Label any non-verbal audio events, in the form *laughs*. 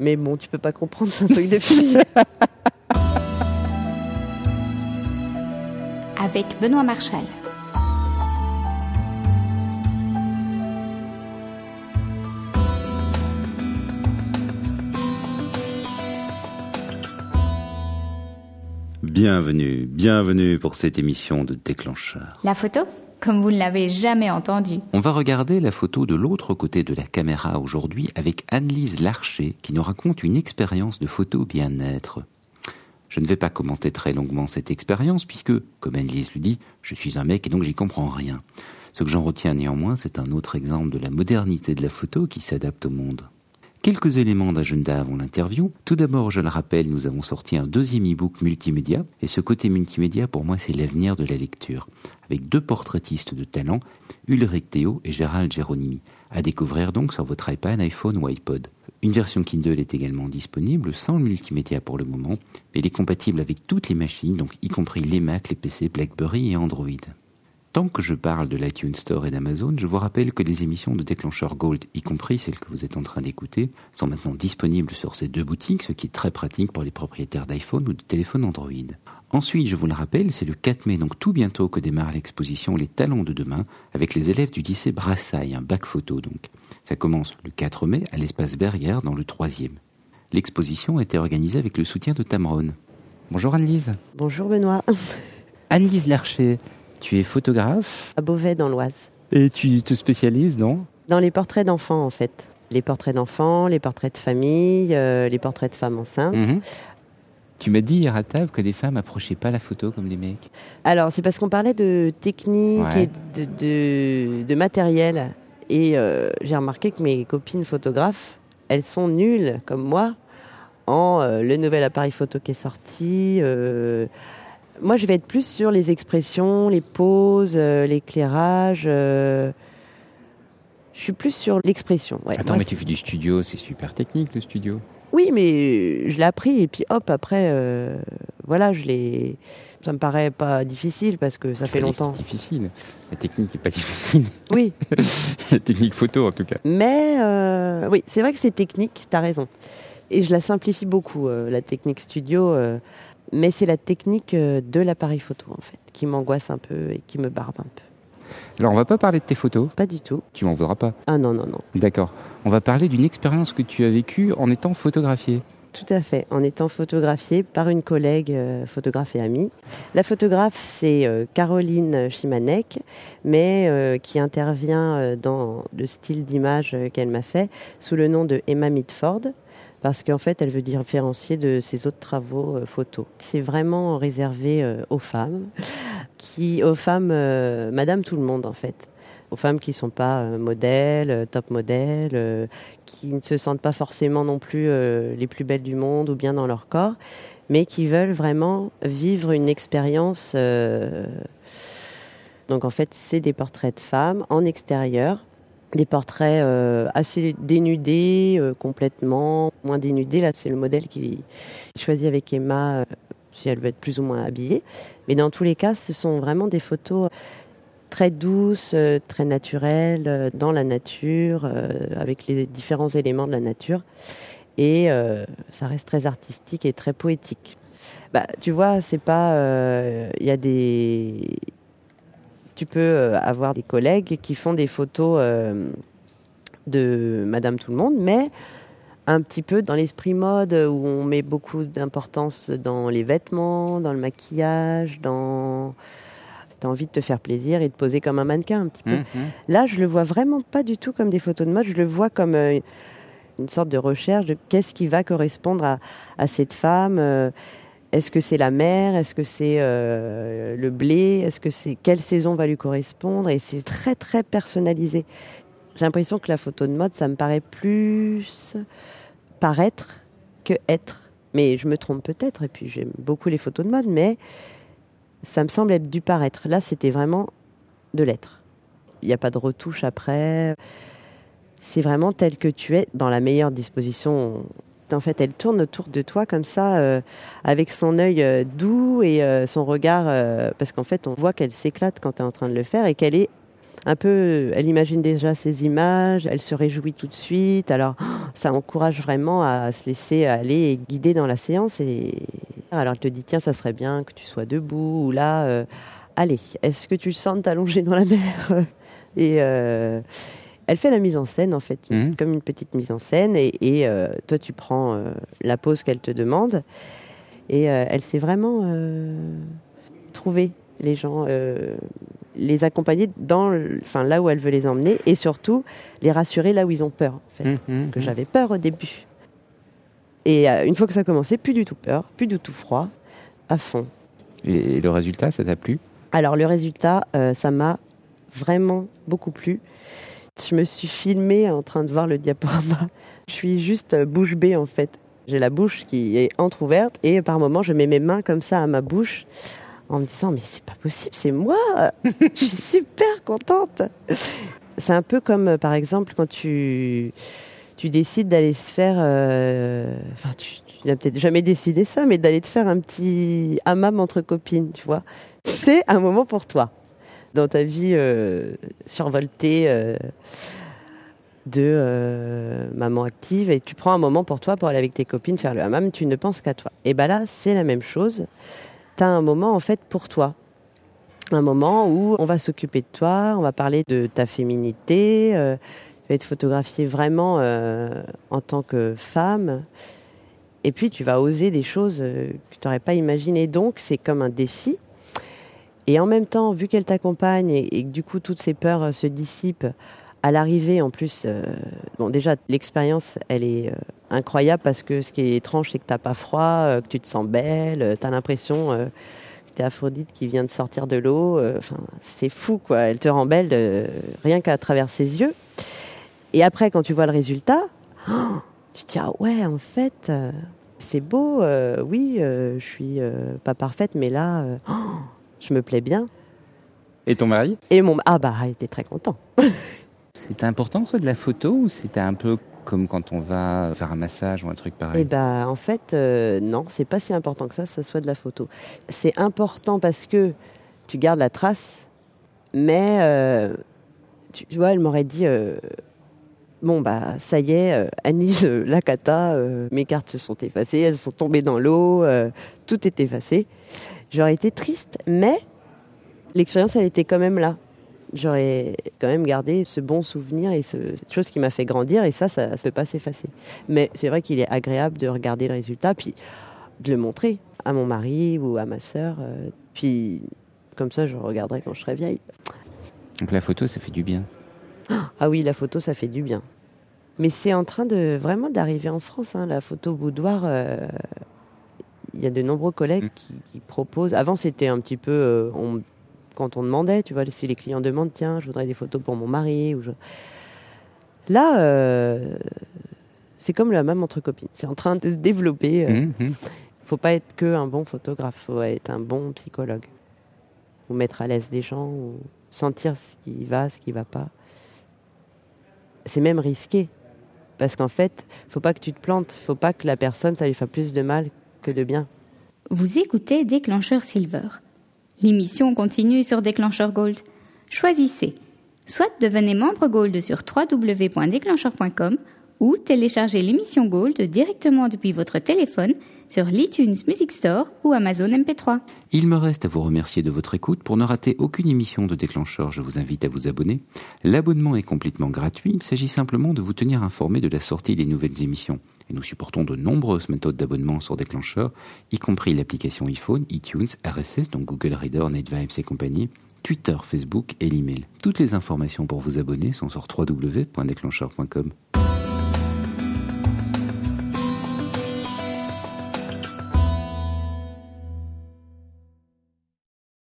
Mais bon, tu peux pas comprendre, c'est un truc de fille. *laughs* Avec Benoît Marchal. Bienvenue, bienvenue pour cette émission de déclencheur. La photo? Comme vous ne l'avez jamais entendu. On va regarder la photo de l'autre côté de la caméra aujourd'hui avec Anne-Lise Larcher qui nous raconte une expérience de photo bien-être. Je ne vais pas commenter très longuement cette expérience puisque, comme Anne-Lise lui dit, je suis un mec et donc j'y comprends rien. Ce que j'en retiens néanmoins, c'est un autre exemple de la modernité de la photo qui s'adapte au monde. Quelques éléments d'agenda avant l'interview. Tout d'abord, je le rappelle, nous avons sorti un deuxième e-book multimédia, et ce côté multimédia, pour moi, c'est l'avenir de la lecture, avec deux portraitistes de talent, Ulrich Théo et Gérald Geronimi, à découvrir donc sur votre iPad, iPhone ou iPod. Une version Kindle est également disponible sans le multimédia pour le moment, mais elle est compatible avec toutes les machines, donc y compris les Mac, les PC, BlackBerry et Android. Tant que je parle de l'iTunes Store et d'Amazon, je vous rappelle que les émissions de Déclencheur Gold, y compris celles que vous êtes en train d'écouter, sont maintenant disponibles sur ces deux boutiques, ce qui est très pratique pour les propriétaires d'iPhone ou de téléphone Android. Ensuite, je vous le rappelle, c'est le 4 mai, donc tout bientôt, que démarre l'exposition Les Talents de demain avec les élèves du lycée Brassailles, un bac photo donc. Ça commence le 4 mai à l'espace Berger dans le 3e. L'exposition a été organisée avec le soutien de Tamron. Bonjour Anne-Lise. Bonjour Benoît. Anne-Lise Larcher, tu es photographe À Beauvais dans l'Oise. Et tu te spécialises dans Dans les portraits d'enfants en fait. Les portraits d'enfants, les portraits de famille, euh, les portraits de femmes enceintes. Mhm. Tu m'as dit hier à table que les femmes approchaient pas la photo comme les mecs. Alors c'est parce qu'on parlait de technique Ouais. et de, de- de matériel. Et euh, j'ai remarqué que mes copines photographes, elles sont nulles comme moi en euh, le nouvel appareil photo qui est sorti. euh, moi je vais être plus sur les expressions, les poses, euh, l'éclairage. euh, je suis plus sur l'expression. ouais. Attends, Moi, mais tu fais du studio, c'est super technique le studio. Oui, mais je l'ai appris et puis hop, après, euh, voilà, je l'ai. Ça me paraît pas difficile parce que ça Je fait longtemps. C'est difficile. La technique n'est pas difficile. Oui, *laughs* la technique photo en tout cas. mais euh, oui, c'est vrai que c'est technique, tu as raison. Et je la simplifie beaucoup, euh, la technique studio, mais c'est la technique euh, de l'appareil photo en fait, qui m'angoisse un peu et qui me barbe un peu. Alors on va pas parler de tes photos. Pas du tout. Tu m'en voudras pas. Ah non, non, non. D'accord. On va parler d'une expérience que tu as vécue en étant photographié. Tout à fait, en étant photographiée par une collègue euh, photographe et amie. La photographe, c'est euh, Caroline Chimanek, mais euh, qui intervient dans le style d'image qu'elle m'a fait sous le nom de Emma Mitford, parce qu'en fait, elle veut différencier de ses autres travaux euh, photos. C'est vraiment réservé euh, aux femmes, qui, aux femmes, euh, Madame Tout le Monde en fait. Aux femmes qui ne sont pas modèles, top modèles, qui ne se sentent pas forcément non plus les plus belles du monde ou bien dans leur corps, mais qui veulent vraiment vivre une expérience. Donc en fait, c'est des portraits de femmes en extérieur, des portraits euh, assez dénudés, euh, complètement moins dénudés. Là, c'est le modèle qu'il choisit avec Emma, euh, si elle veut être plus ou moins habillée. Mais dans tous les cas, ce sont vraiment des photos très douces, très naturelles, dans la nature, avec les différents éléments de la nature. Et ça reste très artistique et très poétique. Bah, tu vois, c'est pas. Il y a des. Tu peux euh, avoir des collègues qui font des photos euh, de Madame Tout le Monde, mais un petit peu dans l'esprit mode où on met beaucoup d'importance dans les vêtements, dans le maquillage, dans. T'as envie de te faire plaisir et de poser comme un mannequin un petit peu. Mhm. Là, je le vois vraiment pas du tout comme des photos de mode. Je le vois comme euh, une sorte de recherche de qu'est-ce qui va correspondre à, à cette femme. euh, Est-ce que c'est la mer? Est-ce que c'est euh, le blé? Est-ce que c'est quelle saison va lui correspondre? Et c'est très très personnalisé. J'ai l'impression que la photo de mode, ça me paraît plus paraître que être. Mais je me trompe peut-être. Et puis j'aime beaucoup les photos de mode, mais ça me semble être du paraître. Là, c'était vraiment de l'être. Il n'y a pas de retouche après. C'est vraiment tel que tu es, dans la meilleure disposition. En fait, elle tourne autour de toi comme ça, euh, avec son œil euh, doux et euh, son regard, parce qu'en fait, on voit qu'elle s'éclate quand tu es en train de le faire et qu'elle est un peu, elle imagine déjà ces images, elle se réjouit tout de suite. Alors, *gasps* ça encourage vraiment à se laisser aller et guider dans la séance. Et alors, elle te dit tiens, ça serait bien que tu sois debout ou là. Allez, est-ce que tu sens allongé dans la mer? *laughs* Et elle fait la mise en scène en fait, mmh. comme une petite mise en scène. Et, euh, toi, tu prends la pause qu'elle te demande. Et elle s'est vraiment trouvée les gens, euh, les accompagner dans, enfin là où elle veut les emmener, et surtout les rassurer là où ils ont peur. En fait, mmh, mmh, parce que j'avais peur au début. Et euh, une fois que ça a commencé, plus du tout peur, plus du tout froid, à fond. Et, le résultat, ça t'a plu? Alors le résultat, euh, ça m'a vraiment beaucoup plu. Je me suis filmée en train de voir le diaporama. Je suis juste bouche bée en fait. J'ai la bouche qui est entrouverte et par moments je mets mes mains comme ça à ma bouche en me disant mais c'est pas possible, c'est moi, *laughs* je suis super contente. C'est un peu comme euh, par exemple quand tu tu décides d'aller se faire, euh, enfin tu, n'as peut-être jamais décidé ça, mais d'aller te faire un petit hammam entre copines, tu vois. C'est un moment pour toi dans ta vie euh, survoltée. de maman active et tu prends un moment pour toi pour aller avec tes copines faire le hammam, tu ne penses qu'à toi. Et bien là, c'est la même chose tu as un moment en fait pour toi. Un moment où on va s'occuper de toi, on va parler de ta féminité, euh, tu vas être photographiée vraiment euh, en tant que femme. Et puis tu vas oser des choses euh, que tu n'aurais pas imaginées. Donc c'est comme un défi. Et en même temps, vu qu'elle t'accompagne et, que du coup toutes ces peurs se dissipent, à l'arrivée, en plus, bon, déjà, l'expérience, elle est incroyable parce que ce qui est étrange, c'est que tu n'as pas froid, euh, que tu te sens belle, euh, tu as l'impression euh, que tu es Aphrodite qui vient de sortir de l'eau. Enfin, c'est fou, quoi. Elle te rend belle rien qu'à travers ses yeux. Et après, quand tu vois le résultat, tu te dis, ah ouais, en fait, c'est beau, oui, je suis pas parfaite, mais là, je me plais bien. Et ton mari? Et mon ah bah il était très content. *laughs* c'était important ça de la photo ou c'était un peu comme quand on va faire un massage ou un truc pareil? Eh ben, en fait, euh, non, c'est pas si important que ça, ça soit de la photo. C'est important parce que tu gardes la trace, mais euh, tu, vois, elle m'aurait dit euh, bon bah ça y est, Anise Lakata, mes cartes se sont effacées, elles sont tombées dans l'eau, tout est effacé. J'aurais été triste, mais l'expérience elle était quand même là j'aurais quand même gardé ce bon souvenir et ce, cette chose qui m'a fait grandir et ça, ça ne peut pas s'effacer. Mais c'est vrai qu'il est agréable de regarder le résultat, puis de le montrer à mon mari ou à ma sœur. Euh, puis comme ça, je regarderai quand je serai vieille. Donc la photo, ça fait du bien. Ah oui, la photo, ça fait du bien. Mais c'est en train de vraiment d'arriver en France, hein, la photo boudoir. Euh, il y a de nombreux collègues mm. qui, proposent. Avant, c'était un petit peu, euh, quand on demandait, tu vois, si les clients demandent, tiens, je voudrais des photos pour mon mari. Ou Là, euh, c'est comme la même entre copines. C'est en train de se développer. Il euh. ne mmh, mmh. faut pas être que un bon photographe, faut être un bon psychologue. Ou mettre à l'aise les gens, ou sentir ce qui va, ce qui va pas. C'est même risqué. Parce qu'en fait, faut pas que tu te plantes, faut pas que la personne, ça lui fasse plus de mal que de bien. Vous écoutez Déclencheur Silver L'émission continue sur Déclencheur Gold. Choisissez. Soit devenez membre Gold sur www.déclencheur.com ou téléchargez l'émission Gold directement depuis votre téléphone sur l'iTunes Music Store ou Amazon MP3. Il me reste à vous remercier de votre écoute. Pour ne rater aucune émission de Déclencheur, je vous invite à vous abonner. L'abonnement est complètement gratuit. Il s'agit simplement de vous tenir informé de la sortie des nouvelles émissions. Et nous supportons de nombreuses méthodes d'abonnement sur déclencheur, y compris l'application iPhone, iTunes, RSS, donc Google Reader, NetVibes et compagnie, Twitter, Facebook et l'email. Toutes les informations pour vous abonner sont sur www.déclencheur.com.